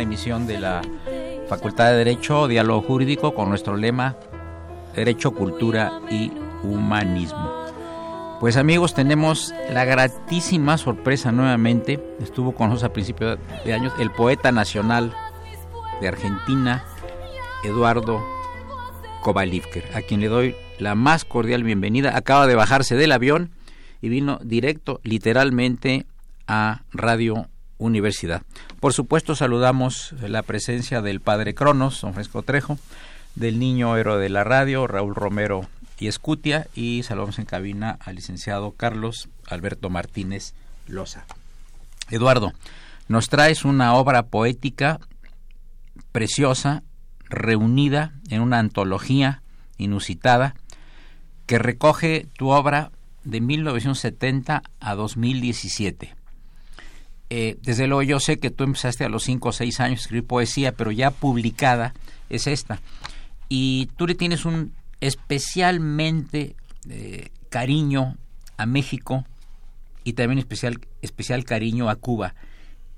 Emisión de la Facultad de Derecho, Diálogo Jurídico, con nuestro lema Derecho, Cultura y Humanismo. Pues amigos, tenemos la gratísima sorpresa nuevamente, estuvo con nosotros a principios de años, el poeta nacional de Argentina, Eduardo Kovalivker, a quien le doy la más cordial bienvenida. Acaba de bajarse del avión y vino directo, literalmente, a Radio Universidad. Por supuesto, saludamos la presencia del padre Cronos, don Fresco Trejo, del niño héroe de la radio, Raúl Romero y Escutia, y saludamos en cabina al licenciado Carlos Alberto Martínez Loza. Eduardo, nos traes una obra poética preciosa, reunida en una antología inusitada, que recoge tu obra de 1970 a 2017 eh, desde luego yo sé que tú empezaste a los 5 o 6 años a escribir poesía, pero ya publicada es esta. Y tú le tienes un especialmente eh, cariño a México y también especial, especial cariño a Cuba.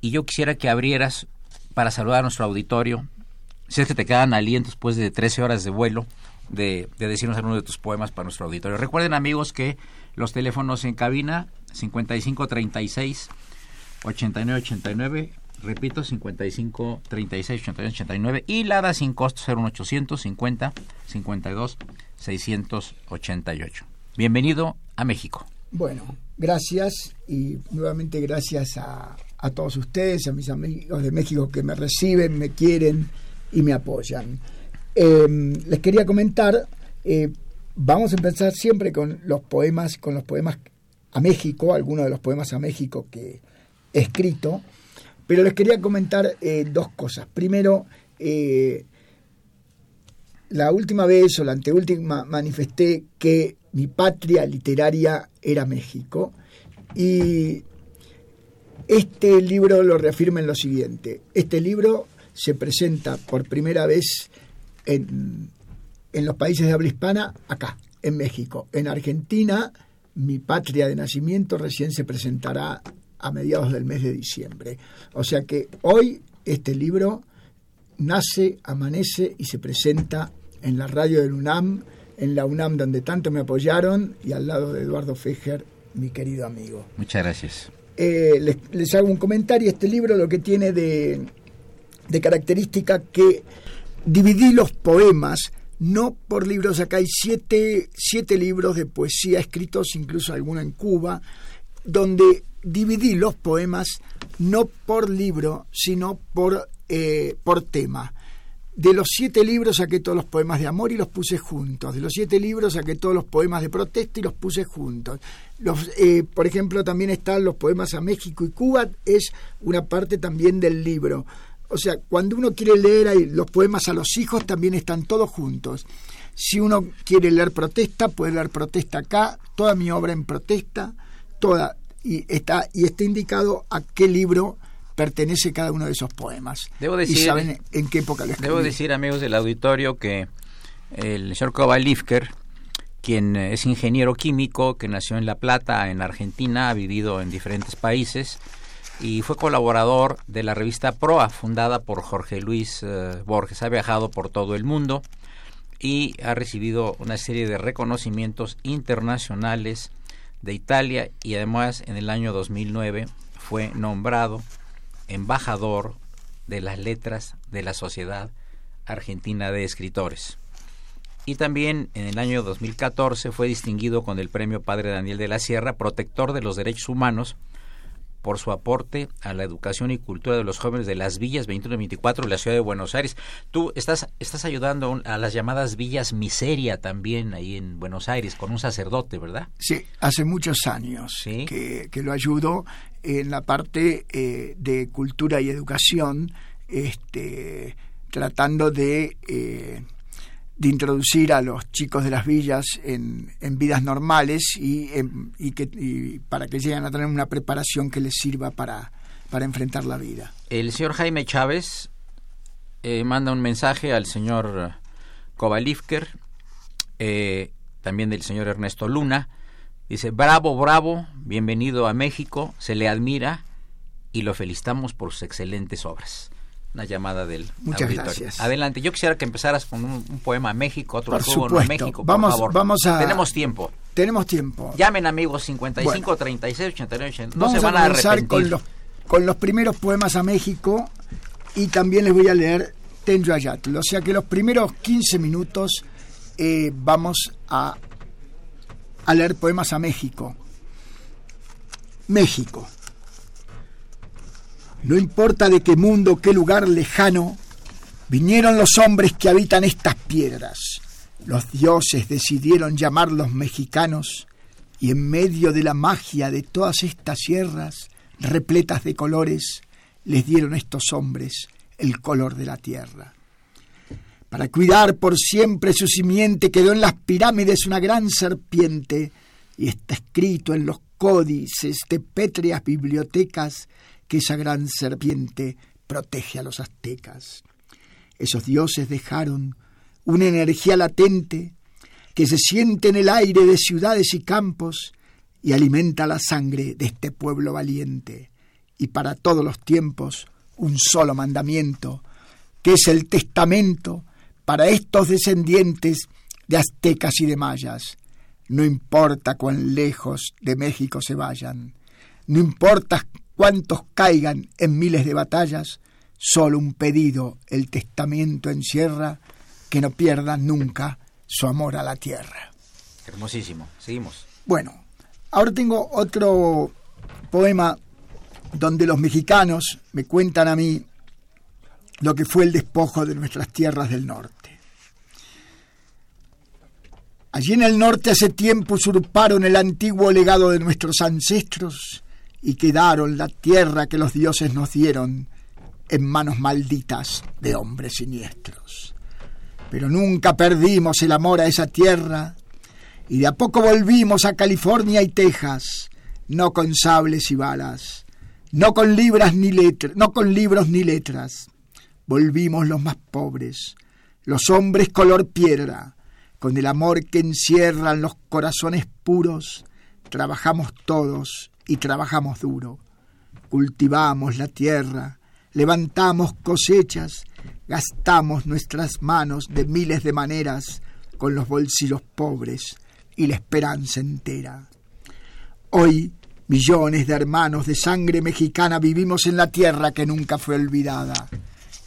Y yo quisiera que abrieras para saludar a nuestro auditorio, si es que te quedan alientos después de 13 horas de vuelo, de, de decirnos algunos de tus poemas para nuestro auditorio. Recuerden amigos que los teléfonos en cabina 5536 8989, repito, 55 36 89 89 y la sin costo 01800 50 52 688. Bienvenido a México. Bueno, gracias y nuevamente gracias a, a todos ustedes, a mis amigos de México que me reciben, me quieren y me apoyan. Em, les quería comentar, eh, vamos a empezar siempre con los poemas, con los poemas a México, algunos de los poemas a México que, escrito, pero les quería comentar eh, dos cosas. Primero, eh, la última vez o la anteúltima manifesté que mi patria literaria era México y este libro lo reafirma en lo siguiente. Este libro se presenta por primera vez en, en los países de habla hispana acá, en México. En Argentina, mi patria de nacimiento recién se presentará a mediados del mes de diciembre. O sea que hoy este libro nace, amanece y se presenta en la radio del UNAM, en la UNAM donde tanto me apoyaron y al lado de Eduardo Fejer, mi querido amigo. Muchas gracias. Eh, les, hago un comentario. Este libro lo que tiene de, de característica que dividí los poemas no por libros, acá hay siete, siete libros de poesía escritos, incluso alguno en Cuba, donde dividí los poemas no por libro, sino por, eh, por tema. De los siete libros saqué todos los poemas de amor y los puse juntos. De los siete libros saqué todos los poemas de protesta y los puse juntos. Los, eh, por ejemplo, también están los poemas a México y Cuba, es una parte también del libro. O sea, cuando uno quiere leer los poemas a los hijos, también están todos juntos. Si uno quiere leer protesta, puede leer protesta acá, toda mi obra en protesta, toda, y está, y está indicado a qué libro pertenece cada uno de esos poemas. Debo decir, y saben en qué época lo Debo decir, amigos del auditorio, que el señor Kovalivker, quien es ingeniero químico, que nació en La Plata, en Argentina, ha vivido en diferentes países y fue colaborador de la revista Proa, fundada por Jorge Luis eh, Borges. Ha viajado por todo el mundo y ha recibido una serie de reconocimientos internacionales de Italia y además en el año 2009 fue nombrado embajador de las letras de la Sociedad Argentina de Escritores. Y también en el año 2014 fue distinguido con el premio Padre Daniel de la Sierra, protector de los derechos humanos, por su aporte a la educación y cultura de los jóvenes de las villas 21 y 24 de la ciudad de Buenos Aires. Tú estás, estás ayudando a las llamadas villas miseria también ahí en Buenos Aires con un sacerdote, ¿verdad? Sí, hace muchos años que, lo ayudo en la parte eh, de cultura y educación, este, tratando de... Eh, de introducir a los chicos de las villas en, en vidas normales y, y que, para que lleguen a tener una preparación que les sirva para, para enfrentar la vida. El señor Jaime Chávez eh, manda un mensaje al señor Kovalivker, eh, también del señor Ernesto Luna. Dice, bravo, bravo, bienvenido a México, se le admira y lo felicitamos por sus excelentes obras una llamada del Muchas gracias. Adelante, yo quisiera que empezaras con un, poema a México, otro por México, vamos, Vamos a... Tenemos tiempo. Tenemos tiempo. Llamen amigos 55 36 89 No se van a, arrepentir. Con los, con los primeros poemas a México y también les voy a leer Tenyo Ayatl. O sea que los primeros 15 minutos eh, vamos a, a leer poemas a México. México. No importa de qué mundo, qué lugar lejano, vinieron los hombres que habitan estas piedras. Los dioses decidieron llamarlos mexicanos y en medio de la magia de todas estas sierras, repletas de colores, les dieron estos hombres el color de la tierra. Para cuidar por siempre su simiente quedó en las pirámides una gran serpiente y está escrito en los códices de pétreas bibliotecas que esa gran serpiente protege a los aztecas. Esos dioses dejaron una energía latente que se siente en el aire de ciudades y campos y alimenta la sangre de este pueblo valiente. Y para todos los tiempos un solo mandamiento, que es el testamento para estos descendientes de aztecas y de mayas. No importa cuán lejos de México se vayan, no importa cuantos caigan en miles de batallas, solo un pedido el testamento encierra, que no pierdan nunca su amor a la tierra. Hermosísimo, seguimos. Bueno, ahora tengo otro poema donde los mexicanos me cuentan a mí lo que fue el despojo de nuestras tierras del norte. Allí en el norte hace tiempo usurparon el antiguo legado de nuestros ancestros y quedaron la tierra que los dioses nos dieron en manos malditas de hombres siniestros. Pero nunca perdimos el amor a esa tierra y de a poco volvimos a California y Texas, no con sables y balas, no con libras ni letras, no con libros ni letras. Volvimos los más pobres, los hombres color piedra, con el amor que encierran los corazones puros, trabajamos todos y trabajamos duro. Cultivamos la tierra, levantamos cosechas, gastamos nuestras manos de miles de maneras con los bolsillos pobres y la esperanza entera. Hoy, millones de hermanos de sangre mexicana vivimos en la tierra que nunca fue olvidada.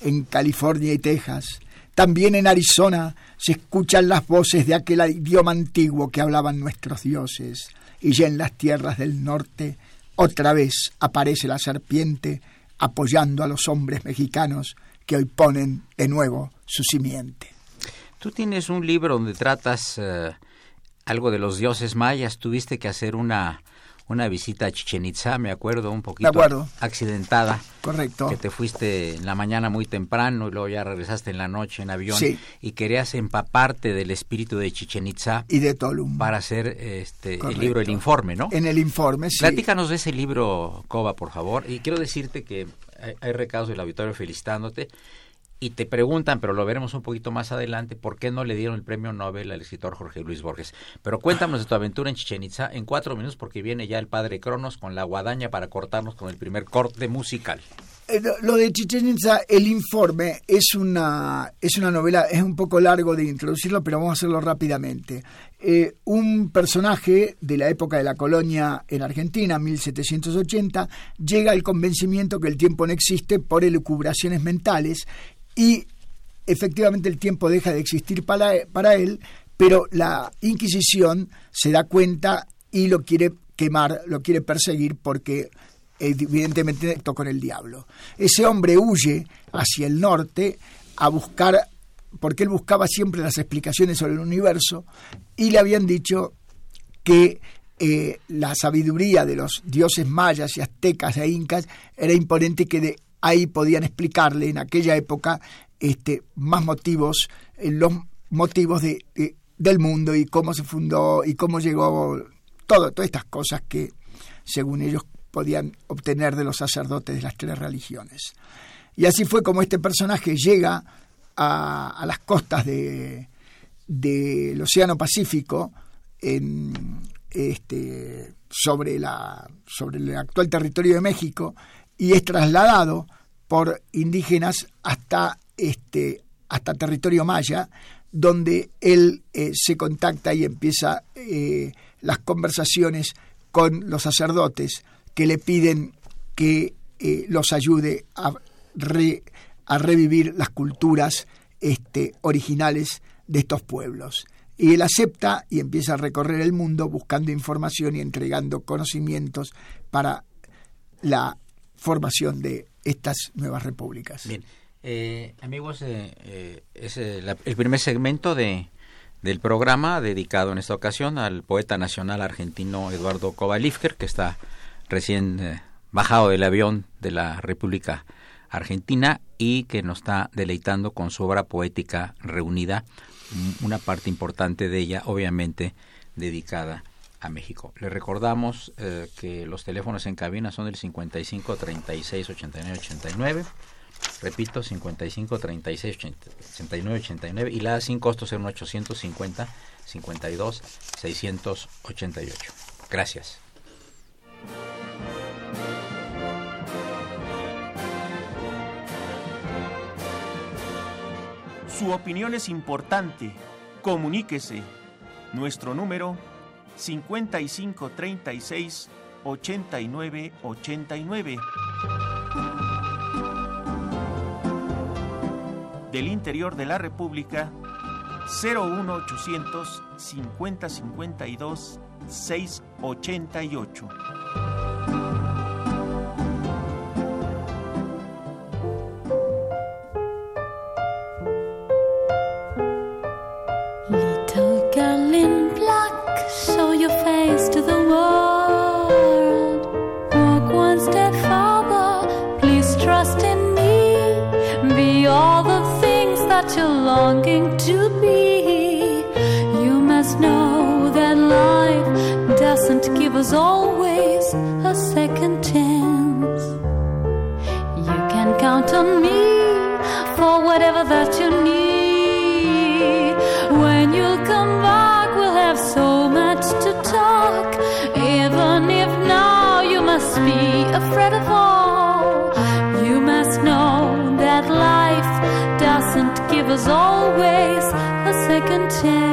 En California y Texas, también en Arizona, se escuchan las voces de aquel idioma antiguo que hablaban nuestros dioses. Y ya en las tierras del norte, otra vez aparece la serpiente apoyando a los hombres mexicanos que hoy ponen de nuevo su simiente. Tú tienes un libro donde tratas eh, algo de los dioses mayas. Tuviste que hacer una, una visita a Chichen Itza, me acuerdo, un poquito accidentada. Correcto. Que te fuiste en la mañana muy temprano y luego ya regresaste en la noche en avión. Y querías empaparte del espíritu de Chichen Itza. Y de Tolum. Para hacer este, el libro, el informe, ¿no? En el informe, sí. Platícanos de ese libro, Coba, por favor. Y quiero decirte que hay, hay recados del auditorio felicitándote y te preguntan, pero lo veremos un poquito más adelante, por qué no le dieron el premio Nobel al escritor Jorge Luis Borges. Pero cuéntanos de tu aventura en Chichen Itza en cuatro minutos, porque viene ya el padre Cronos con la guadaña para cortarnos con el primer corte musical. Eh, lo de Chichen Itza, el informe, es una, es una novela, es un poco largo de introducirlo, pero vamos a hacerlo rápidamente. Eh, un personaje de la época de la colonia en Argentina, 1780, llega al convencimiento que el tiempo no existe por elucubraciones mentales y efectivamente el tiempo deja de existir para, para él, pero la Inquisición se da cuenta y lo quiere quemar, lo quiere perseguir porque evidentemente tocó con el diablo. Ese hombre huye hacia el norte a buscar, porque él buscaba siempre las explicaciones sobre el universo, y le habían dicho que eh, la sabiduría de los dioses mayas y aztecas e incas era imponente que de ahí podían explicarle en aquella época este, más motivos, eh, los motivos de, del mundo y cómo se fundó y cómo llegó todo, todas estas cosas que según ellos podían obtener de los sacerdotes de las tres religiones. Y así fue como este personaje llega a, las costas de, del Océano Pacífico en, este, sobre, la, sobre el actual territorio de México y es trasladado por indígenas hasta este hasta territorio maya donde él eh, se contacta y empieza eh, las conversaciones con los sacerdotes que le piden que eh, los ayude a, a, revivir las culturas este, originales de estos pueblos. Y él acepta y empieza a recorrer el mundo buscando información y entregando conocimientos para la formación de estas nuevas repúblicas. Bien, eh, amigos, eh, eh, es el primer segmento de, del programa dedicado en esta ocasión al poeta nacional argentino Eduardo Kovalifker, que está recién bajado del avión de la República Argentina y que nos está deleitando con su obra poética reunida, una parte importante de ella, obviamente, dedicada a México. Le recordamos eh, que los teléfonos en cabina son el 55 36 89 89. Repito, 55 36 89 89 y la sin costo ser un 850 52 688. Gracias. Su opinión es importante. Comuníquese. Nuestro número 55 36 89 89. Del interior de la República 01800 50 52 688. was always a second chance. You can count on me for whatever that you need. When you come back, we'll have so much to talk. Even if now you must be afraid of all, you must know that life doesn't give us always a second chance.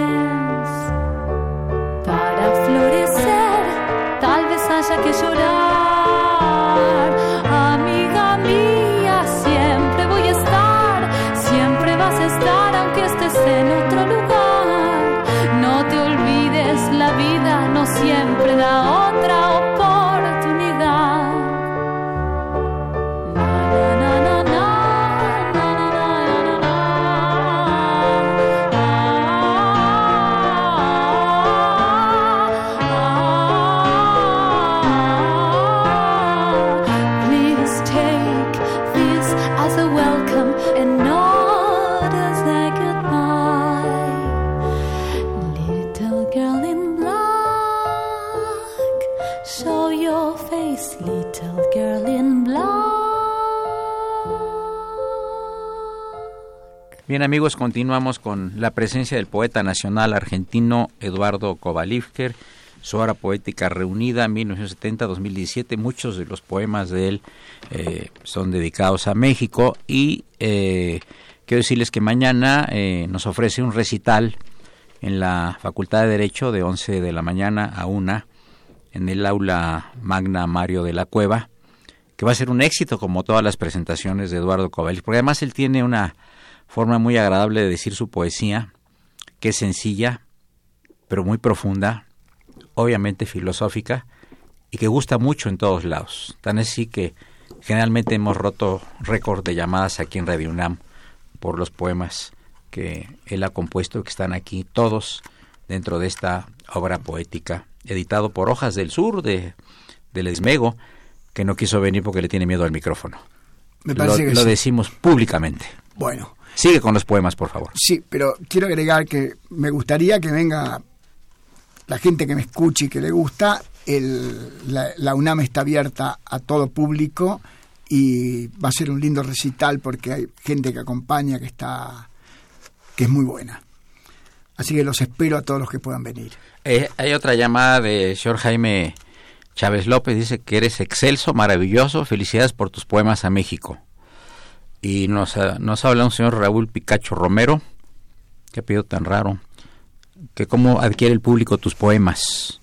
Bien amigos, continuamos con la presencia del poeta nacional argentino Eduardo Kovalivker, su obra poética reunida 1970-2017. Muchos de los poemas de él eh, son dedicados a México y eh, quiero decirles que mañana eh, nos ofrece un recital en la Facultad de Derecho de 11 de la mañana a 1 en el aula magna Mario de la Cueva, que va a ser un éxito como todas las presentaciones de Eduardo Kovalivker, porque además él tiene una forma muy agradable de decir su poesía, que es sencilla, pero muy profunda, obviamente filosófica, y que gusta mucho en todos lados. Tan así que generalmente hemos roto récord de llamadas aquí en Radio UNAM por los poemas que él ha compuesto, que están aquí todos dentro de esta obra poética, editado por Hojas del Sur de, del Esmego, que no quiso venir porque le tiene miedo al micrófono. Me parece lo que lo sí. decimos públicamente. Bueno, Sigue con los poemas, por favor. sí, pero quiero agregar que me gustaría que venga la gente que me escuche y que le gusta. El, la, la UNAM está abierta a todo público y va a ser un lindo recital porque hay gente que acompaña que está que es muy buena. Así que los espero a todos los que puedan venir. Eh, hay otra llamada de señor Jaime Chávez López, dice que eres excelso, maravilloso, felicidades por tus poemas a México. Y nos, ha- nos habla un señor Raúl Picacho Romero, que pido tan raro, que cómo adquiere el público tus poemas.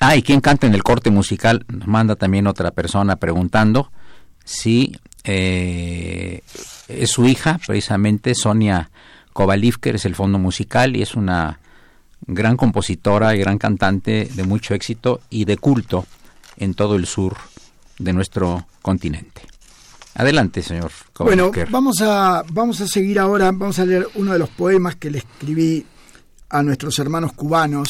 Ah, y quién canta en el corte musical, nos manda también otra persona preguntando si eh, es su hija, precisamente Sonia Kovalivker, es el fondo musical y es una gran compositora y gran cantante de mucho éxito y de culto en todo el sur de nuestro continente. Adelante, señor Bueno, vamos a, vamos a seguir ahora, vamos a leer uno de los poemas que le escribí a nuestros hermanos cubanos,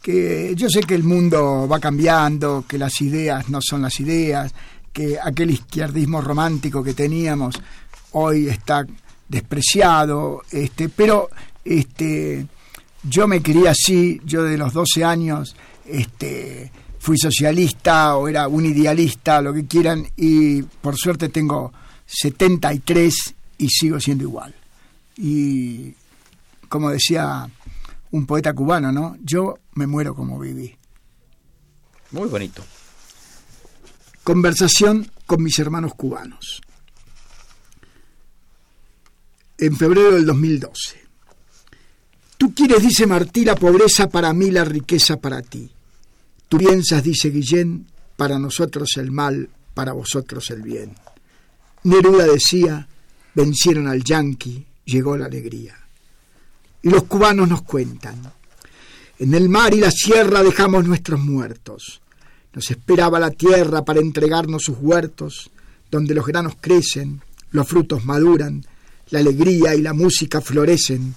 que yo sé que el mundo va cambiando, que las ideas no son las ideas, que aquel izquierdismo romántico que teníamos hoy está despreciado, este, pero este, yo me crié así, yo de los 12 años este, fui socialista o era un idealista, lo que quieran, y por suerte tengo 73 y sigo siendo igual. Y como decía un poeta cubano, ¿no? Yo me muero como viví. Muy bonito. Conversación con mis hermanos cubanos. En febrero del 2012. Tú quieres, dice Martí, la pobreza para mí, la riqueza para ti. Tú piensas, dice Guillén, para nosotros el mal, para vosotros el bien. Neruda decía, vencieron al yanqui, llegó la alegría. Y los cubanos nos cuentan, en el mar y la sierra dejamos nuestros muertos. Nos esperaba la tierra para entregarnos sus huertos, donde los granos crecen, los frutos maduran, la alegría y la música florecen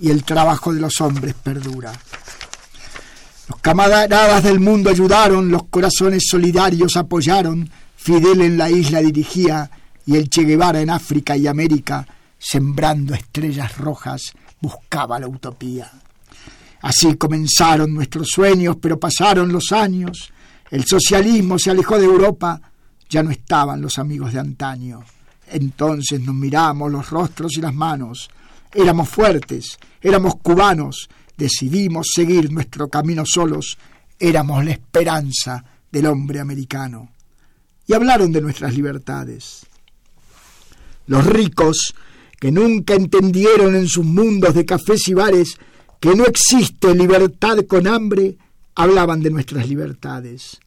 y el trabajo de los hombres perdura. Los camaradas del mundo ayudaron, los corazones solidarios apoyaron, Fidel en la isla dirigía y el Che Guevara en África y América, sembrando estrellas rojas, buscaba la utopía. Así comenzaron nuestros sueños, pero pasaron los años, el socialismo se alejó de Europa, ya no estaban los amigos de antaño. Entonces nos miramos los rostros y las manos, éramos fuertes, éramos cubanos, decidimos seguir nuestro camino solos, éramos la esperanza del hombre americano. y hablaron de nuestras libertades. Los ricos, que nunca entendieron en sus mundos de cafés y bares que no existe libertad con hambre, hablaban de nuestras libertades.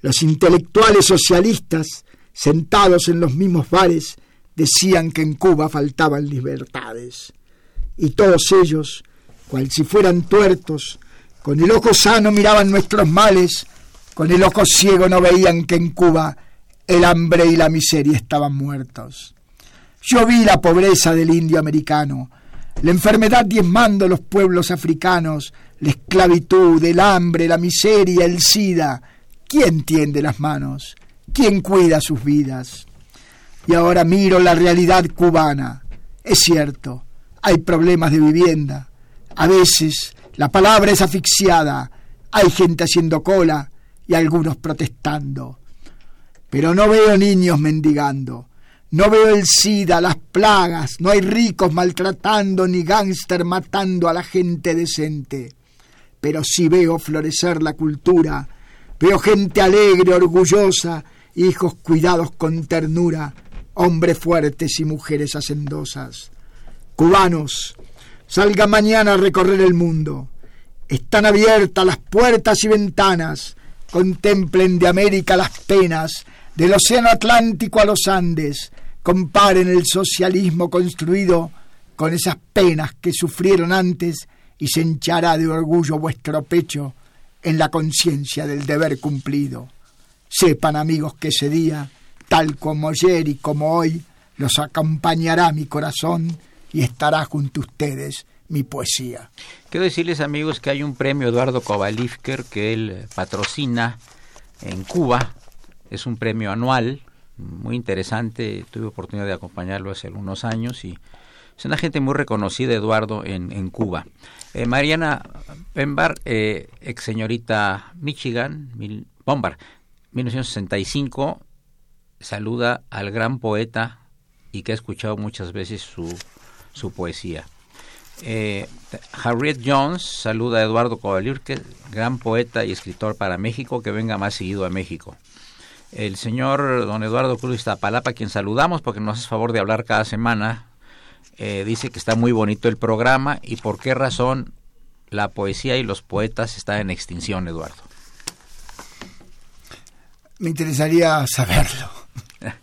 Los intelectuales socialistas, sentados en los mismos bares, decían que en Cuba faltaban libertades. Y todos ellos, cual si fueran tuertos, con el ojo sano miraban nuestros males, con el ojo ciego no veían que en Cuba el hambre y la miseria estaban muertos. Yo vi la pobreza del indio americano, la enfermedad diezmando los pueblos africanos, la esclavitud, el hambre, la miseria, el SIDA. ¿Quién tiende las manos? ¿Quién cuida sus vidas? Y ahora miro la realidad cubana. Es cierto, hay problemas de vivienda. A veces la palabra es asfixiada. Hay gente haciendo cola y algunos protestando. Pero no veo niños mendigando. No veo el SIDA, las plagas, no hay ricos maltratando ni gángster matando a la gente decente. Pero sí veo florecer la cultura, veo gente alegre, orgullosa, hijos cuidados con ternura, hombres fuertes y mujeres hacendosas. Cubanos, salga mañana a recorrer el mundo. Están abiertas las puertas y ventanas. Contemplen de América las penas, del Océano Atlántico a los Andes comparen el socialismo construido con esas penas que sufrieron antes y se hinchará de orgullo vuestro pecho en la conciencia del deber cumplido. Sepan amigos que ese día, tal como ayer y como hoy, los acompañará mi corazón y estará junto a ustedes mi poesía. Quiero decirles amigos que hay un premio Eduardo Kovalivker que él patrocina en Cuba, es un premio anual muy interesante, tuve oportunidad de acompañarlo hace algunos años y es una gente muy reconocida, Eduardo, en, en Cuba. Eh, Mariana Pembar, eh, ex señorita Michigan, Mil, Bombard, 1965, saluda al gran poeta y que ha escuchado muchas veces su, su poesía. Eh, Harriet Jones saluda a Eduardo que gran poeta y escritor para México, que venga más seguido a México el señor don Eduardo Cruz Iztapalapa, quien saludamos porque nos hace favor de hablar cada semana, eh, dice que está muy bonito el programa y por qué razón la poesía y los poetas están en extinción, Eduardo. Me interesaría saberlo.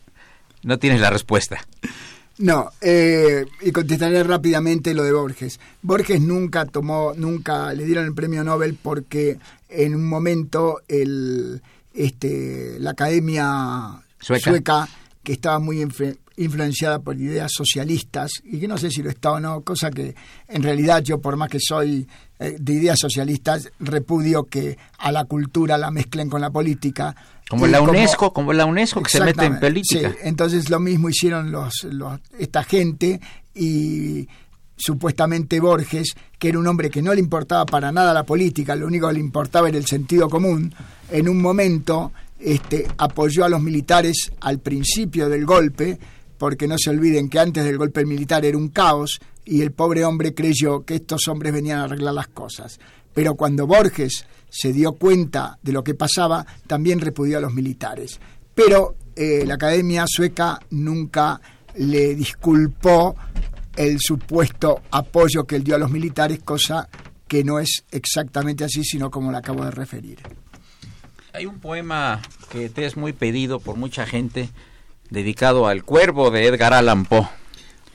no tienes la respuesta. No, eh, y contestaré rápidamente lo de Borges. Borges nunca tomó, nunca le dieron el premio Nobel porque en un momento el este, la academia sueca. que estaba muy influenciada por ideas socialistas y que no sé si lo está o no, cosa que en realidad yo por más que soy eh, de ideas socialistas repudio que a la cultura la mezclen con la política. Como la UNESCO, como, la UNESCO que se mete en política. Sí, entonces lo mismo hicieron los, los esta gente y supuestamente Borges, que era un hombre que no le importaba para nada la política, lo único que le importaba era el sentido común, en un momento este, apoyó a los militares al principio del golpe, porque no se olviden que antes del golpe militar era un caos y el pobre hombre creyó que estos hombres venían a arreglar las cosas. Pero cuando Borges se dio cuenta de lo que pasaba, también repudió a los militares. Pero eh, la Academia Sueca nunca le disculpó el supuesto apoyo que él dio a los militares, cosa que no es exactamente así, sino como le acabo de referir. Hay un poema que te es muy pedido por mucha gente, dedicado al cuervo de Edgar Allan Poe.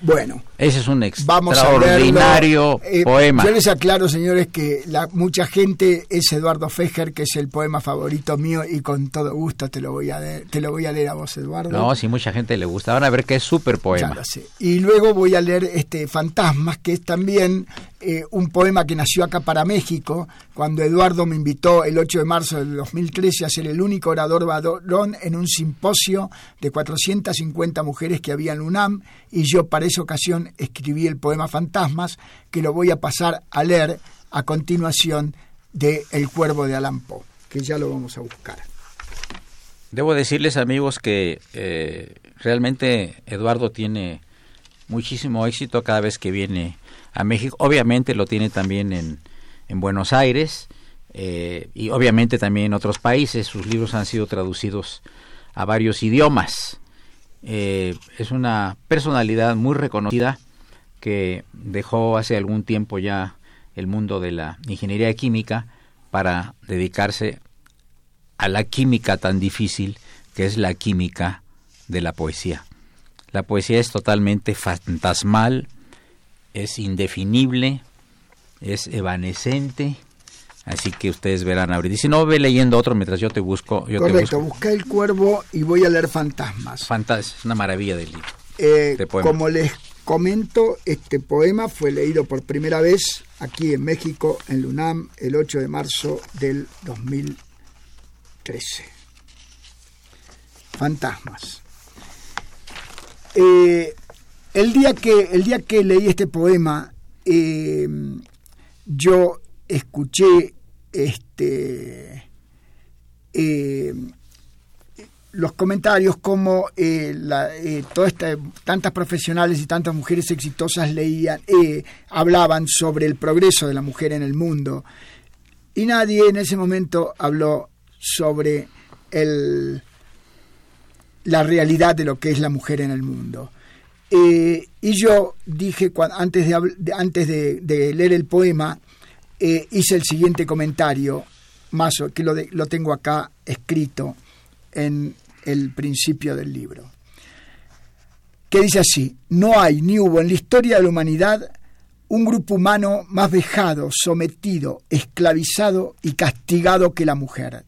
Bueno, ese es un extraordinario eh, poema. Yo les aclaro, señores, que la, mucha gente es Eduardo Fejer, que es el poema favorito mío, y con todo gusto te lo voy a, te lo voy a leer a vos, Eduardo. No, si mucha gente le gusta. Van a ver que es súper poema. Y luego voy a leer este Fantasmas, que es también eh, un poema que nació acá para México, cuando Eduardo me invitó el 8 de marzo del 2013 a ser el único orador varón en un simposio de 450 mujeres que había en UNAM, y yo para esa ocasión escribí el poema Fantasmas, que lo voy a pasar a leer a continuación de El Cuervo de Alan Poe, que ya lo vamos a buscar. Debo decirles amigos que eh, realmente Eduardo tiene muchísimo éxito cada vez que viene a México. Obviamente lo tiene también en, en Buenos Aires eh, y obviamente también en otros países. Sus libros han sido traducidos a varios idiomas. Eh, es una personalidad muy reconocida que dejó hace algún tiempo ya el mundo de la ingeniería química para dedicarse a la química tan difícil que es la química de la poesía. La poesía es totalmente fantasmal, es indefinible, es evanescente, así que ustedes verán ahorita. Y si no, ve leyendo otro mientras yo te busco. Yo Correcto, busca el cuervo y voy a leer fantasmas. Fantas es una maravilla del libro. Eh, como les comento, este poema fue leído por primera vez aquí en México, en Lunam, el 8 de marzo del 2013. Fantasmas. Eh, el, día que, el día que leí este poema, eh, yo escuché este, eh, los comentarios como la, todas tantas profesionales y tantas mujeres exitosas leían, hablaban sobre el progreso de la mujer en el mundo. Y nadie en ese momento habló sobre el, la realidad de lo que es la mujer en el mundo. Eh, y yo dije, antes, de, antes de, leer el poema, eh, hice el siguiente comentario, más que lo, lo tengo acá escrito en el principio del libro, que dice así, no hay ni hubo en la historia de la humanidad un grupo humano más vejado, sometido, esclavizado y castigado que la mujer.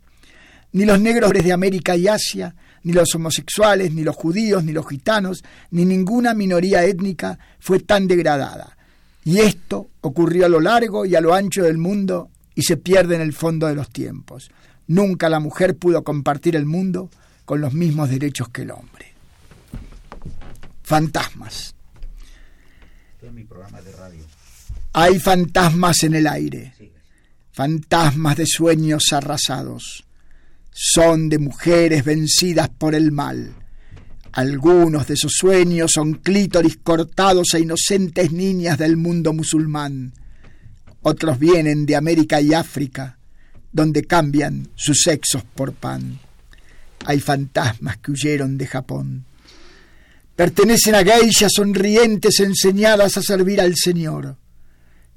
Ni los negros de América y Asia, ni los homosexuales, ni los judíos, ni los gitanos, ni ninguna minoría étnica fue tan degradada. Y esto ocurrió a lo largo y a lo ancho del mundo y se pierde en el fondo de los tiempos. Nunca la mujer pudo compartir el mundo con los mismos derechos que el hombre. Fantasmas. Hay fantasmas en el aire, fantasmas de sueños arrasados son de mujeres vencidas por el mal. Algunos de esos sueños son clítoris cortados a inocentes niñas del mundo musulmán. Otros vienen de América y África, donde cambian sus sexos por pan. Hay fantasmas que huyeron de Japón. Pertenecen a geishas sonrientes enseñadas a servir al Señor.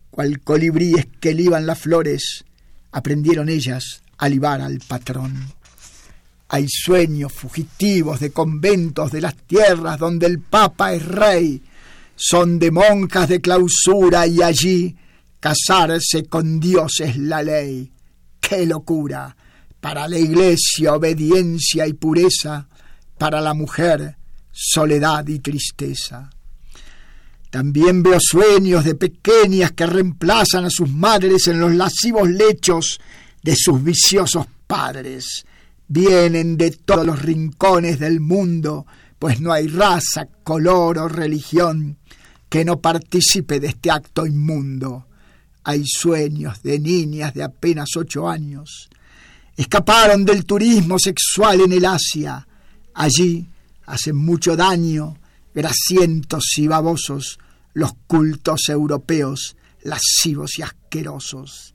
Cual colibríes que liban las flores, aprendieron ellas alivar al patrón. Hay sueños fugitivos de conventos de las tierras donde el Papa es rey. Son de monjas de clausura y allí casarse con Dios es la ley. ¡Qué locura! Para la iglesia obediencia y pureza, para la mujer soledad y tristeza. También veo sueños de pequeñas que reemplazan a sus madres en los lascivos lechos de sus viciosos padres. Vienen de todos los rincones del mundo, pues no hay raza, color o religión que no participe de este acto inmundo. Hay sueños de niñas de apenas ocho años. Escaparon del turismo sexual en el Asia. Allí hacen mucho daño, grasientos y babosos, los cultos europeos, lascivos y asquerosos.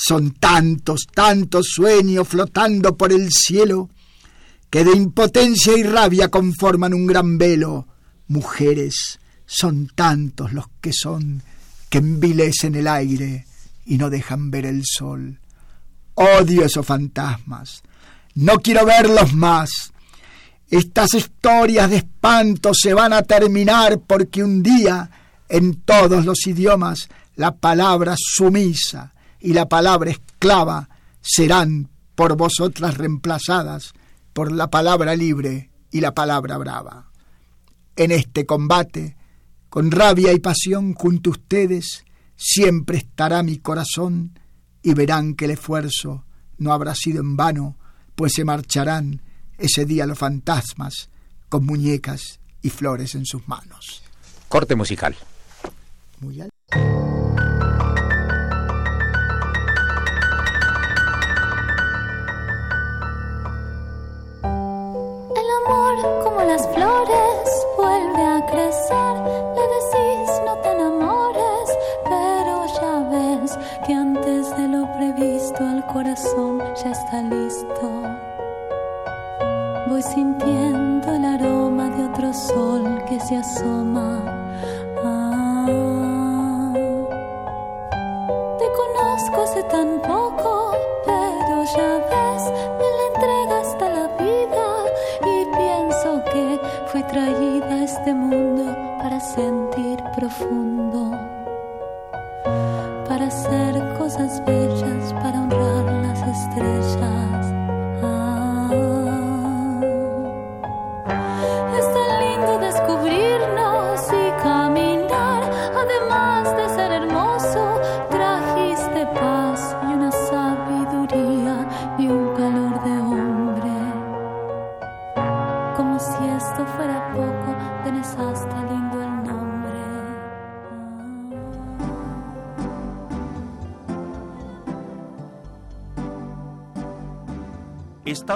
Son tantos, tantos sueños flotando por el cielo que de impotencia y rabia conforman un gran velo. Mujeres, son tantos los que son que envilecen el aire y no dejan ver el sol. Odio esos fantasmas. No quiero verlos más. Estas historias de espanto se van a terminar porque un día en todos los idiomas la palabra sumisa y la palabra esclava serán por vosotras reemplazadas por la palabra libre y la palabra brava. En este combate, con rabia y pasión junto a ustedes, siempre estará mi corazón y verán que el esfuerzo no habrá sido en vano, pues se marcharán ese día los fantasmas con muñecas y flores en sus manos. Corte musical. Muy como ya está listo. voy sintiendo el aroma de otro sol que se asoma. Ah, te conozco hace tan poco,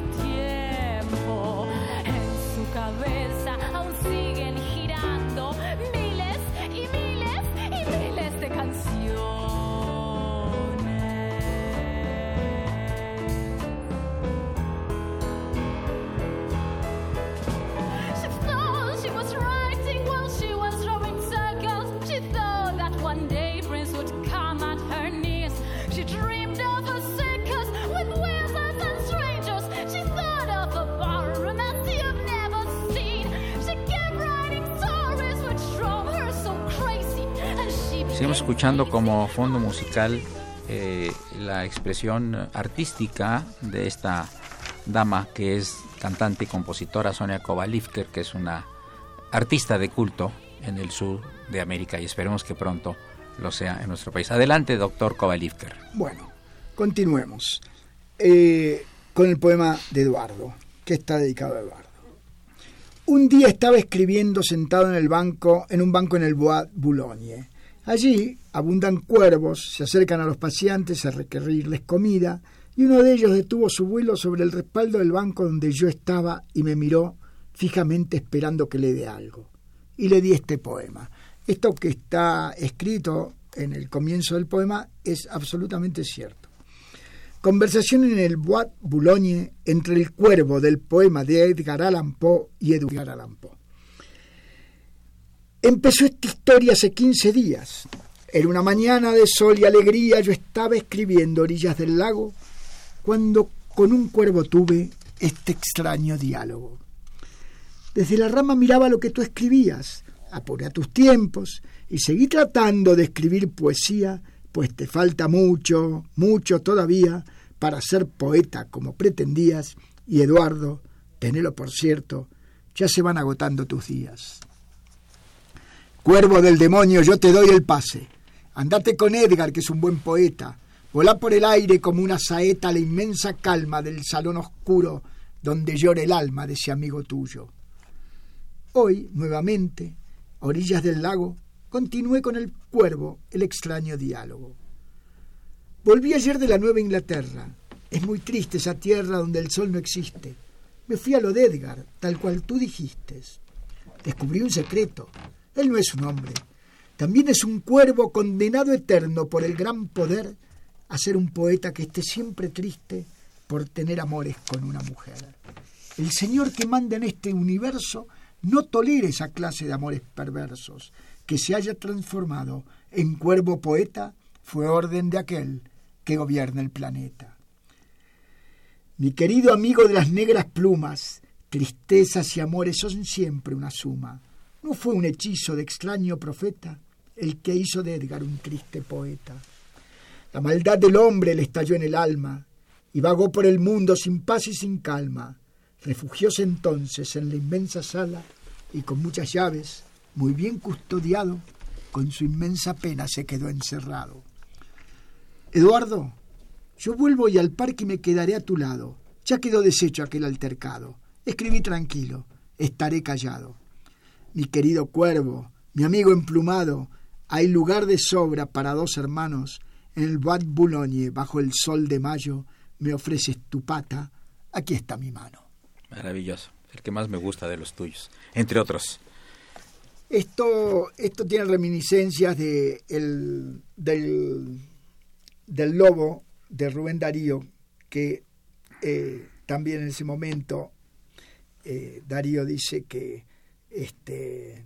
Mucho. Seguimos escuchando como fondo musical eh, la expresión artística de esta dama que es cantante y compositora Sonia Kovalivker, que es una artista de culto en el sur de América y esperemos que pronto lo sea en nuestro país. Adelante, doctor Kovalivker. Bueno, continuemos eh, con el poema de Eduardo, que está dedicado a Eduardo. Un día estaba escribiendo sentado en el banco, en un banco en el Bois Boulogne. Allí abundan cuervos, se acercan a los paseantes a requerirles comida, y uno de ellos detuvo su vuelo sobre el respaldo del banco donde yo estaba y me miró fijamente esperando que le dé algo. Y le di este poema. Esto que está escrito en el comienzo del poema es absolutamente cierto. Conversación en el Bois Boulogne entre el cuervo del poema de Edgar Allan Poe y Edgar Allan Poe. Empezó esta historia hace 15 días. En una mañana de sol y alegría yo estaba escribiendo orillas del lago cuando con un cuervo tuve este extraño diálogo. Desde la rama miraba lo que tú escribías, apuré a tus tiempos y seguí tratando de escribir poesía, pues te falta mucho, mucho todavía para ser poeta como pretendías, y Eduardo, tenelo por cierto, ya se van agotando tus días. Cuervo del demonio, yo te doy el pase. Andate con Edgar, que es un buen poeta. Volá por el aire como una saeta a la inmensa calma del salón oscuro donde llora el alma de ese amigo tuyo. Hoy, nuevamente, a orillas del lago, continué con el cuervo el extraño diálogo. Volví ayer de la Nueva Inglaterra. Es muy triste esa tierra donde el sol no existe. Me fui a lo de Edgar, tal cual tú dijiste. Descubrí un secreto. Él no es un hombre. También es un cuervo condenado eterno por el gran poder a ser un poeta que esté siempre triste por tener amores con una mujer. El Señor que manda en este universo no tolera esa clase de amores perversos. Que se haya transformado en cuervo poeta fue orden de aquel que gobierna el planeta. Mi querido amigo de las negras plumas, tristezas y amores son siempre una suma. ¿No fue un hechizo de extraño profeta el que hizo de Edgar un triste poeta? La maldad del hombre le estalló en el alma y vagó por el mundo sin paz y sin calma. Refugióse entonces en la inmensa sala y con muchas llaves, muy bien custodiado, con su inmensa pena se quedó encerrado. Eduardo, yo vuelvo y al parque me quedaré a tu lado. Ya quedó deshecho aquel altercado. Escribí tranquilo, estaré callado. Mi querido cuervo, mi amigo emplumado, hay lugar de sobra para dos hermanos. En el Bois Boulogne, bajo el sol de mayo, me ofreces tu pata. Aquí está mi mano. Maravilloso. El que más me gusta de los tuyos, entre otros. Esto, esto tiene reminiscencias de el, del, del lobo de Rubén Darío, que eh, también en ese momento eh, Darío dice que este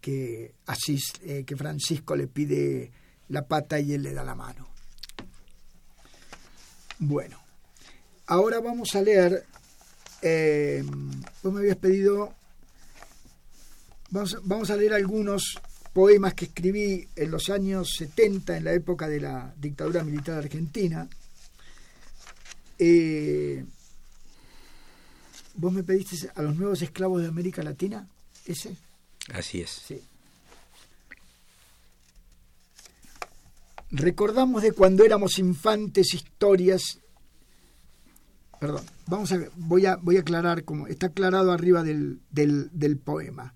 que Asís, eh, que Francisco le pide la pata y él le da la mano. Bueno, ahora vamos a leer. Eh, vos me habías pedido. Vamos, vamos a leer algunos poemas que escribí en los años 70, en la época de la dictadura militar argentina. Eh, ¿Vos me pediste a los nuevos esclavos de América Latina? ¿Ese? Así es. Sí. Recordamos de cuando éramos infantes historias. Perdón, vamos a ver, voy a, voy a aclarar como está aclarado arriba del, del, del poema.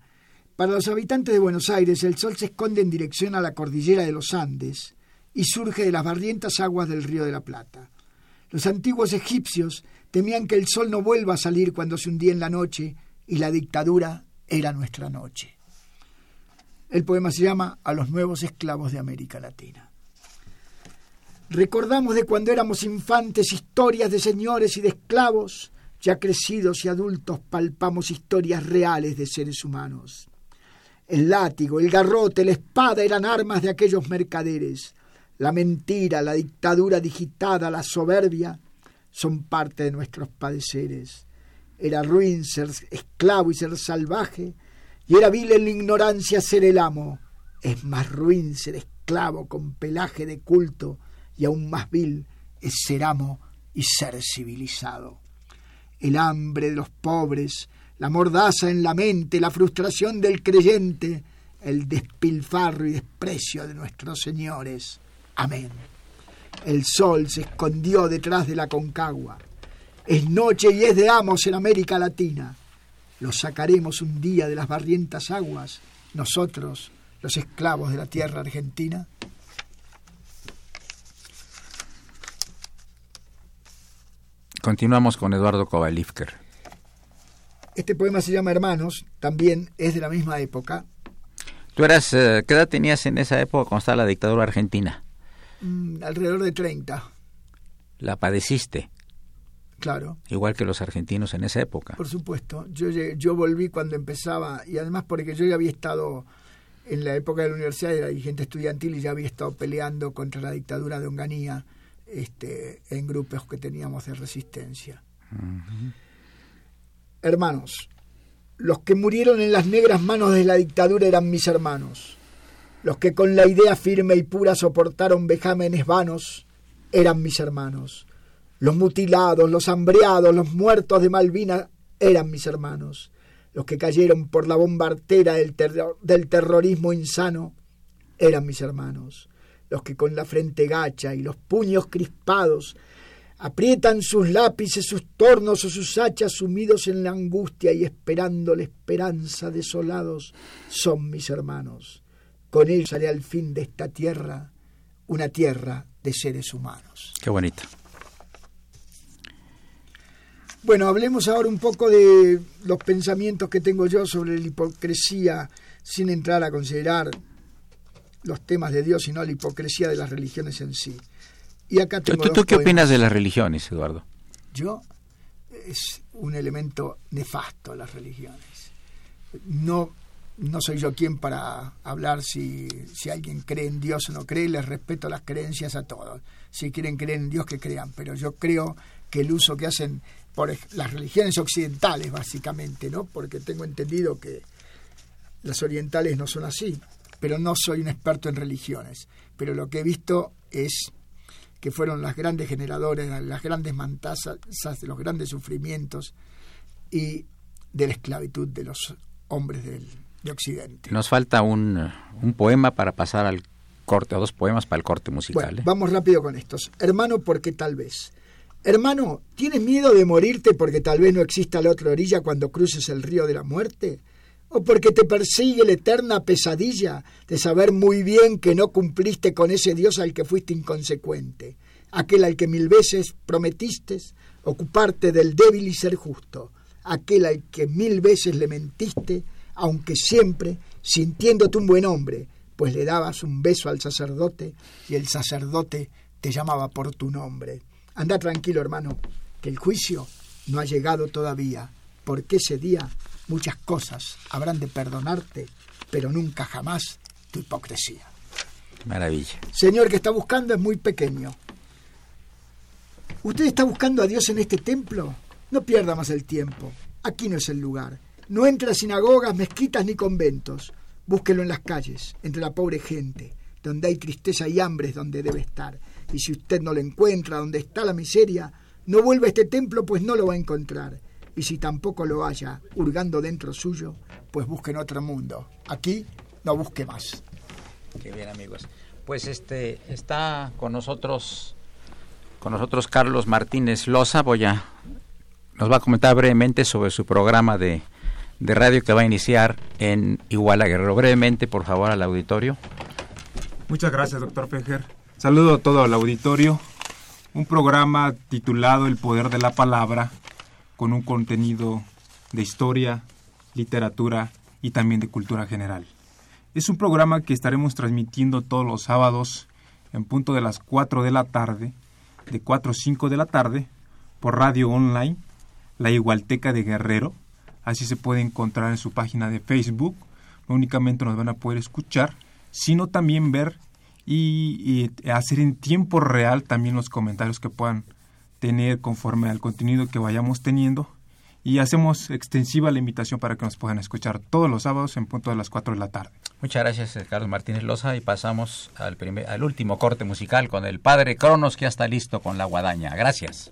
Para los habitantes de Buenos Aires, el sol se esconde en dirección a la cordillera de los Andes y surge de las barrientas aguas del río de la Plata. Los antiguos egipcios temían que el sol no vuelva a salir cuando se hundía en la noche y la dictadura era nuestra noche. El poema se llama A los nuevos esclavos de América Latina. Recordamos de cuando éramos infantes historias de señores y de esclavos, ya crecidos y adultos palpamos historias reales de seres humanos. El látigo, el garrote, la espada eran armas de aquellos mercaderes. La mentira, la dictadura digitada, la soberbia son parte de nuestros padeceres. Era ruin ser esclavo y ser salvaje, y era vil en la ignorancia ser el amo. Es más ruin ser esclavo con pelaje de culto, y aún más vil es ser amo y ser civilizado. El hambre de los pobres, la mordaza en la mente, la frustración del creyente, el despilfarro y desprecio de nuestros señores. Amén. El sol se escondió detrás de la concagua. Es noche y es de amos en América Latina. Los sacaremos un día de las barrientas aguas, nosotros, los esclavos de la tierra argentina. Continuamos con Eduardo Kovalivker. Este poema se llama Hermanos, también es de la misma época. ¿Tú eras, eh, qué edad tenías en esa época cuando estaba la dictadura argentina? Mm, alrededor de 30, ¿La padeciste? Claro. Igual que los argentinos en esa época. Por supuesto, yo, yo volví cuando empezaba, y además porque yo ya había estado en la época de la universidad, era dirigente estudiantil y ya había estado peleando contra la dictadura de Onganía este, en grupos que teníamos de resistencia. Hermanos, los que murieron en las negras manos de la dictadura eran mis hermanos. Los que con la idea firme y pura soportaron vejámenes vanos eran mis hermanos. Los mutilados, los hambreados, los muertos de Malvinas eran mis hermanos. los que cayeron por la bomba artera del, del terrorismo insano, eran mis hermanos, los que con la frente gacha y los puños crispados aprietan sus lápices, sus tornos o sus hachas sumidos en la angustia y esperando la esperanza desolados, son mis hermanos. Con ellos sale al fin de esta tierra una tierra de seres humanos. Qué bonito. Bueno, hablemos ahora un poco de los pensamientos que tengo yo sobre la hipocresía, sin entrar a considerar los temas de Dios, sino la hipocresía de las religiones en sí. Y acá ¿Tú, tengo tú- dos tú qué poemas. opinas de las religiones, Eduardo? Yo es un elemento nefasto las religiones. No, no soy yo quien para hablar si, si alguien cree en Dios o no cree, les respeto las creencias a todos. Si quieren creer en Dios, que crean, pero yo creo que el uso que hacen por las religiones occidentales, básicamente, ¿no? Porque tengo entendido que las orientales no son así, pero no soy un experto en religiones. Pero lo que he visto es que fueron las grandes generadoras, las grandes mantazas, de los grandes sufrimientos y de la esclavitud de los hombres del, de Occidente. Nos falta un, un poema para pasar al corte, o dos poemas para el corte musical. Bueno, ¿eh? vamos rápido con estos. Hermano, porque tal vez. Hermano, ¿tienes miedo de morirte porque tal vez no exista la otra orilla cuando cruces el río de la muerte? ¿O porque te persigue la eterna pesadilla de saber muy bien que no cumpliste con ese Dios al que fuiste inconsecuente, aquel al que mil veces prometiste ocuparte del débil y ser justo, aquel al que mil veces le mentiste, aunque siempre sintiéndote un buen hombre, pues le dabas un beso al sacerdote y el sacerdote te llamaba por tu nombre. Anda tranquilo, hermano, que el juicio no ha llegado todavía, porque ese día muchas cosas habrán de perdonarte, pero nunca jamás tu hipocresía. Maravilla. Señor que está buscando es muy pequeño. ¿Usted está buscando a Dios en este templo? No pierda más el tiempo. Aquí no es el lugar. No entre a sinagogas, mezquitas ni conventos. Búsquelo en las calles, entre la pobre gente. Donde hay tristeza y hambre es donde debe estar. Y si usted no lo encuentra donde está la miseria, no vuelva a este templo, pues no lo va a encontrar. Y si tampoco lo haya, hurgando dentro suyo, pues busque en otro mundo. Aquí no busque más. Qué bien, amigos. Pues este está con nosotros con nosotros Carlos Martínez Loza. Voy a nos va a comentar brevemente sobre su programa de, de radio que va a iniciar en Iguala Guerrero. Brevemente, por favor, al auditorio. Muchas gracias, doctor Fejer. Saludo a todo el auditorio. Un programa titulado El Poder de la Palabra, con un contenido de historia, literatura y también de cultura general. Es un programa que estaremos transmitiendo todos los sábados en punto de las 4 de la tarde, de 4 a 5 de la tarde, por radio online, La Igualteca de Guerrero. Así se puede encontrar en su página de Facebook. No únicamente nos van a poder escuchar, sino también ver y, hacer en tiempo real también los comentarios que puedan tener conforme al contenido que vayamos teniendo. Y hacemos extensiva la invitación para que nos puedan escuchar todos los sábados en punto de las 4 de la tarde. Muchas gracias, eh, Carlos Martínez Loza, y pasamos al, primer, al último corte musical con el padre Cronos, que ya está listo con la guadaña. Gracias.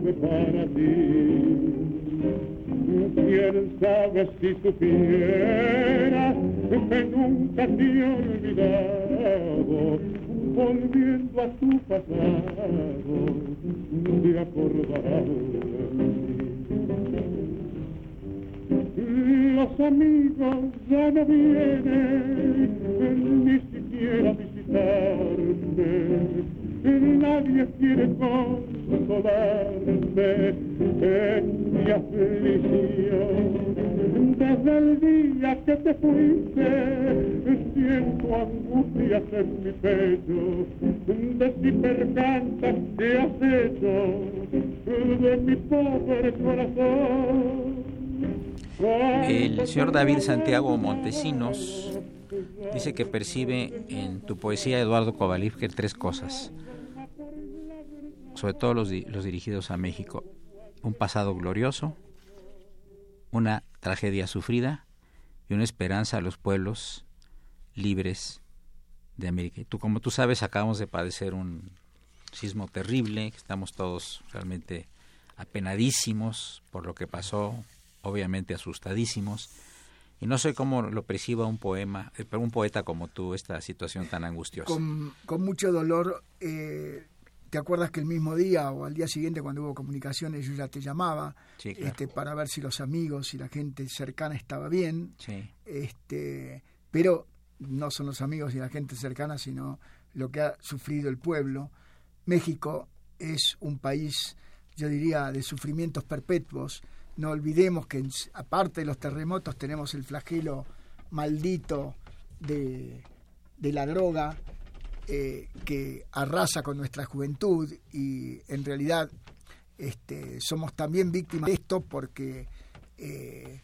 Tuve para ti. Quién sabe si supiera que nunca te he olvidado volviendo a tu pasado, te acordarás de mí. Los amigos ya no vienen, ni siquiera a visitarme. Nadie quiere consolarme en mi aflicción. Desde el día que te fuiste, siento angustias en mi pecho, de si percantas que has hecho de mi pobre corazón. El señor David Santiago Montesinos dice que percibe en tu poesía, Eduardo Kovalivke, tres cosas, sobre todo los, los dirigidos a México. Un pasado glorioso, una tragedia sufrida y una esperanza a los pueblos libres de América. Tú, como tú sabes, acabamos de padecer un sismo terrible, estamos todos realmente apenadísimos por lo que pasó, obviamente asustadísimos. Y no sé cómo lo perciba un poema, eh, un poeta como tú, esta situación tan angustiosa. con, con mucho dolor. eh, ¿Te acuerdas que el mismo día o al día siguiente cuando hubo comunicaciones yo ya te llamaba Sí, claro. este, para ver si los amigos y la gente cercana estaba bien? Sí. Este, pero no son los amigos y la gente cercana, sino lo que ha sufrido el pueblo. México es un país, yo diría, de sufrimientos perpetuos. No olvidemos que aparte de los terremotos tenemos el flagelo maldito de, de la droga eh, que arrasa con nuestra juventud y en realidad este, somos también víctimas de esto porque eh,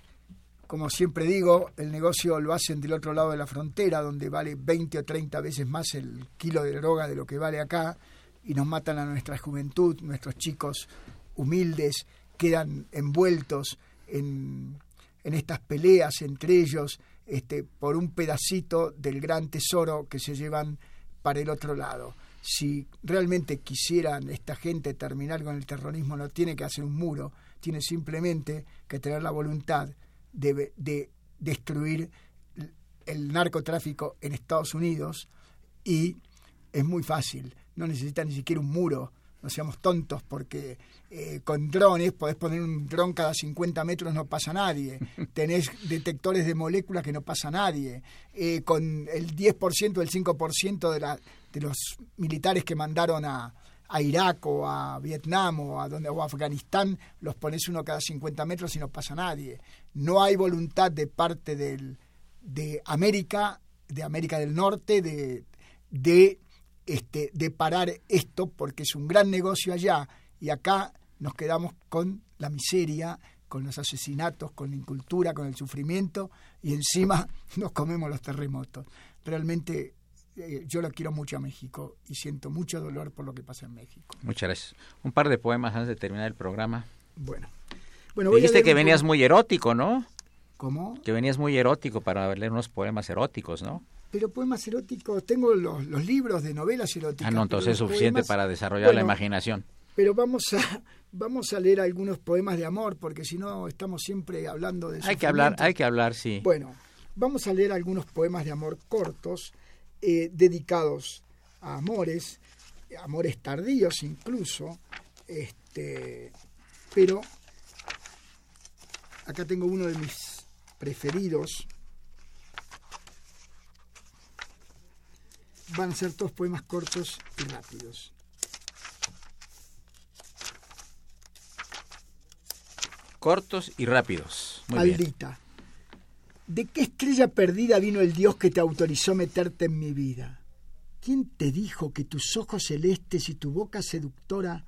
como siempre digo, el negocio lo hacen del otro lado de la frontera, donde vale 20 o 30 veces más el kilo de droga de lo que vale acá, y nos matan a nuestra juventud, nuestros chicos humildes quedan envueltos en, en estas peleas entre ellos este, por un pedacito del gran tesoro que se llevan para el otro lado. Si realmente quisieran esta gente terminar con el terrorismo, no tiene que hacer un muro, tiene simplemente que tener la voluntad de, de destruir el narcotráfico en Estados Unidos y es muy fácil, no necesita ni siquiera un muro, no seamos tontos porque eh, con drones podés poner un dron cada 50 metros, no pasa nadie, tenés detectores de moléculas que no pasa nadie, eh, con el 10% o el 5% de, la, de los militares que mandaron a, a Irak o a Vietnam o a, donde, o a Afganistán, los pones uno cada 50 metros y no pasa nadie. No hay voluntad de parte del, de América, de América del Norte, de, de, este, de parar esto porque es un gran negocio allá y acá nos quedamos con la miseria, con los asesinatos, con la incultura, con el sufrimiento y encima nos comemos los terremotos. Realmente eh, yo lo quiero mucho a México y siento mucho dolor por lo que pasa en México. Muchas gracias. Un par de poemas antes de terminar el programa. Bueno. bueno Dijiste que venías muy erótico, ¿no? ¿Cómo? Que venías muy erótico para leer unos poemas eróticos, ¿no? Pero poemas eróticos, tengo los, los libros de novelas eróticas. Ah, no, entonces es suficiente poemas- para desarrollar la imaginación. Pero vamos a, vamos a leer algunos poemas de amor, porque si no estamos siempre hablando de Hay que hablar, hay que hablar, sí. Bueno, vamos a leer algunos poemas de amor cortos, eh, dedicados a amores, amores tardíos incluso, este, pero acá tengo uno de mis preferidos. Van a ser todos poemas cortos y rápidos. Cortos y rápidos. Muy bien. Maldita. ¿De qué estrella perdida vino el Dios que te autorizó meterte en mi vida? ¿Quién te dijo que tus ojos celestes y tu boca seductora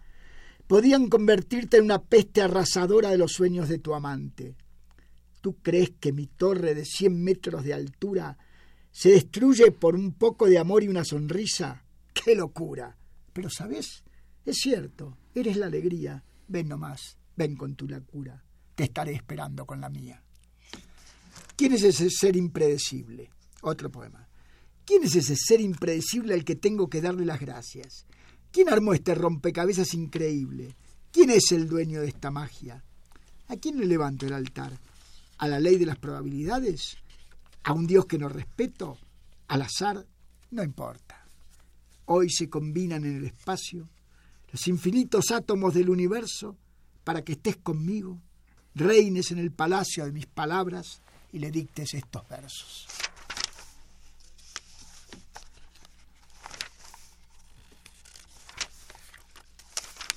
podían convertirte en una peste arrasadora de los sueños de tu amante? ¿Tú crees que mi torre de 100 metros de altura se destruye por un poco de amor y una sonrisa? ¡Qué locura! Pero, ¿sabes? Es cierto, eres la alegría. Ven nomás, ven con tu locura. Te estaré esperando con la mía. ¿Quién es ese ser impredecible? Otro poema. ¿Quién es ese ser impredecible al que tengo que darle las gracias? ¿Quién armó este rompecabezas increíble? ¿Quién es el dueño de esta magia? ¿A quién le levanto el altar? ¿A la ley de las probabilidades? ¿A un Dios que no respeto? ¿Al azar? No importa. hoy se combinan en el espacio, los infinitos átomos del universo, para que estés conmigo, reines en el palacio de mis palabras y le dictes estos versos.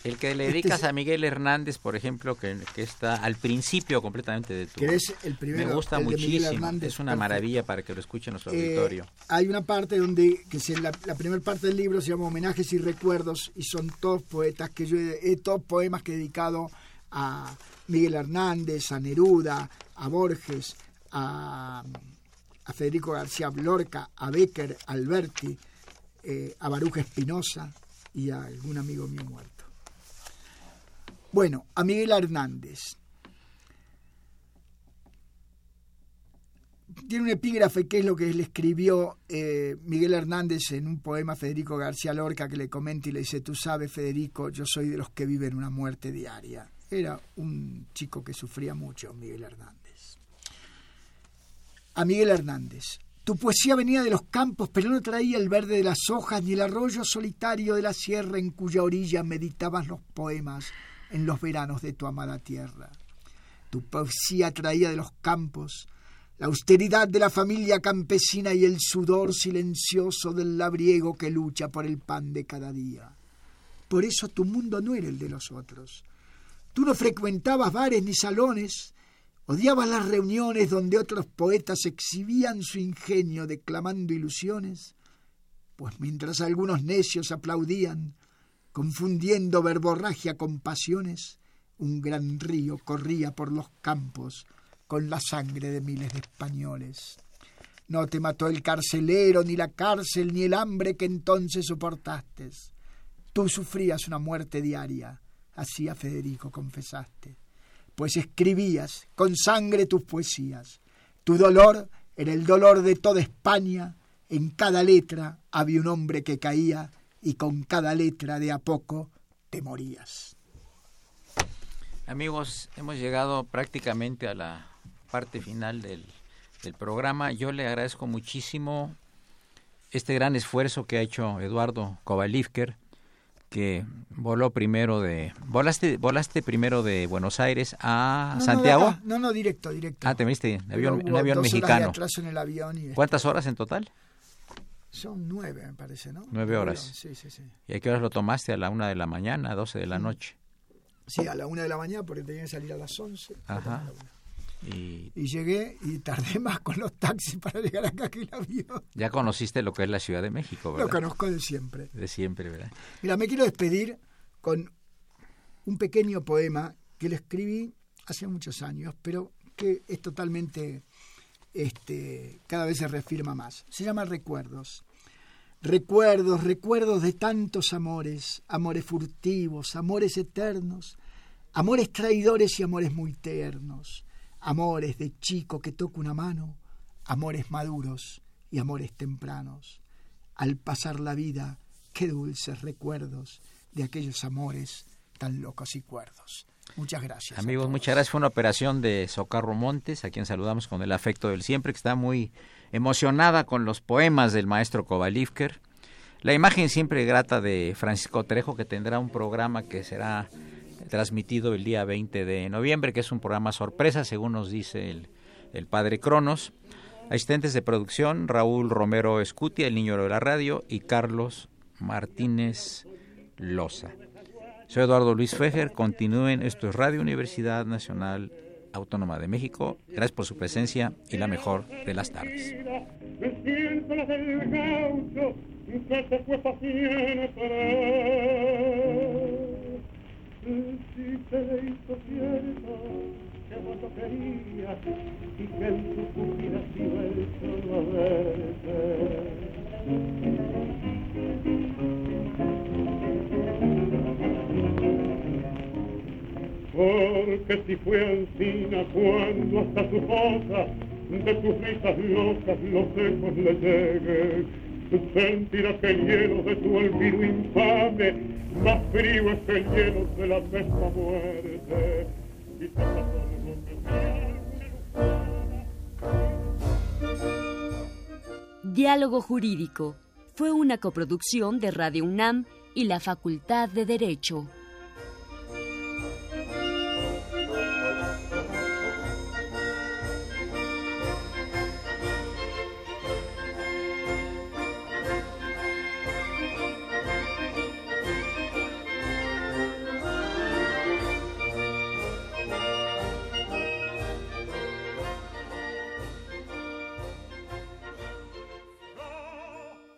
El que le Este dedicas es- a Miguel Hernández, por ejemplo, que, que está al principio completamente de tu... Que es el primero, Me gusta muchísimo. Es una perfecto. maravilla para que lo escuche nuestro Eh, auditorio. hay una parte donde, que se, la, la primera parte del libro se llama Homenajes y Recuerdos y son todos poetas que yo he, todos poemas que he dedicado a Miguel Hernández, a Neruda, a Borges, a, a Federico García Lorca, a Becker, a Alberti, eh, a Baruch Espinosa y a algún amigo mío muerto. Bueno, a Miguel Hernández. tiene un epígrafe que es lo que le escribió eh, Miguel Hernández en un poema Federico García Lorca que le comenta y le dice, tú sabes Federico, yo soy de los que viven una muerte diaria. Era un chico que sufría mucho, Miguel Hernández. A Miguel Hernández. Tu poesía venía de los campos, pero no traía el verde de las hojas ni el arroyo solitario de la sierra en cuya orilla meditabas los poemas en los veranos de tu amada tierra. Tu poesía traía de los campos la austeridad de la familia campesina y el sudor silencioso del labriego que lucha por el pan de cada día. Por eso tu mundo no era el de los otros. Tú no frecuentabas bares ni salones, odiabas las reuniones donde otros poetas exhibían su ingenio declamando ilusiones, pues mientras algunos necios aplaudían, confundiendo verborragia con pasiones, un gran río corría por los campos con la sangre de miles de españoles. No te mató el carcelero, ni la cárcel, ni el hambre que entonces soportaste. Tú sufrías una muerte diaria, así a Federico confesaste, pues escribías con sangre tus poesías. Tu dolor era el dolor de toda España, en cada letra había un hombre que caía y con cada letra de a poco te morías. Amigos, hemos llegado prácticamente a la parte final del, del programa. Yo le agradezco muchísimo este gran esfuerzo que ha hecho Eduardo Kovalivker, que voló primero de... ¿Volaste, volaste primero de Buenos Aires a No, no, Santiago? acá. No, no, directo, directo. Ah, te viniste en avión, en avión mexicano. en el avión y ¿Cuántas horas en total? Son nueve, me parece, ¿no? Nueve horas. Sí, sí, sí. ¿Y a qué horas lo tomaste? ¿A la una de la mañana, a doce de la noche? Sí, a la una de la mañana porque tenía que salir a las once. Ajá. Y Y llegué y tardé más con los taxis para llegar acá que el avión. ya conociste lo que es la Ciudad de México, Lo ¿verdad? conozco de siempre. De siempre, ¿verdad? Mira, me quiero despedir con un pequeño poema que le escribí hace muchos años, pero que es totalmente, este, cada vez se reafirma más. Se llama Recuerdos. Recuerdos, recuerdos de tantos amores, amores furtivos, amores eternos, amores traidores y amores muy tiernos, amores de chico que toca una mano, amores maduros y amores tempranos. Al pasar la vida, qué dulces recuerdos de aquellos amores tan locos y cuerdos. Muchas gracias. Amigos, muchas gracias. Fue una operación de Socarro Montes, a quien saludamos con el afecto del siempre, que está muy emocionada con los poemas del maestro Kovalivker. La imagen siempre grata de Francisco Trejo, que tendrá un programa que será transmitido el día 20 de noviembre, que es un programa sorpresa, según nos dice el, el padre Cronos. Asistentes de producción, Raúl Romero Escutia, el niño de la radio, y Carlos Martínez Loza. Soy Eduardo Luis Fejer. Continúen. Esto es Radio Universidad Nacional Autónoma de México. Gracias por su presencia y la mejor de las tardes. Porque si fue encina cuando hasta su boca de tus risas locas los ecos le lleguen, sentirás que el hielo de tu olvido infame más frío es que el hielo de la misma muerte. Y te Diálogo Jurídico. fue una coproducción de Radio UNAM y la Facultad de Derecho.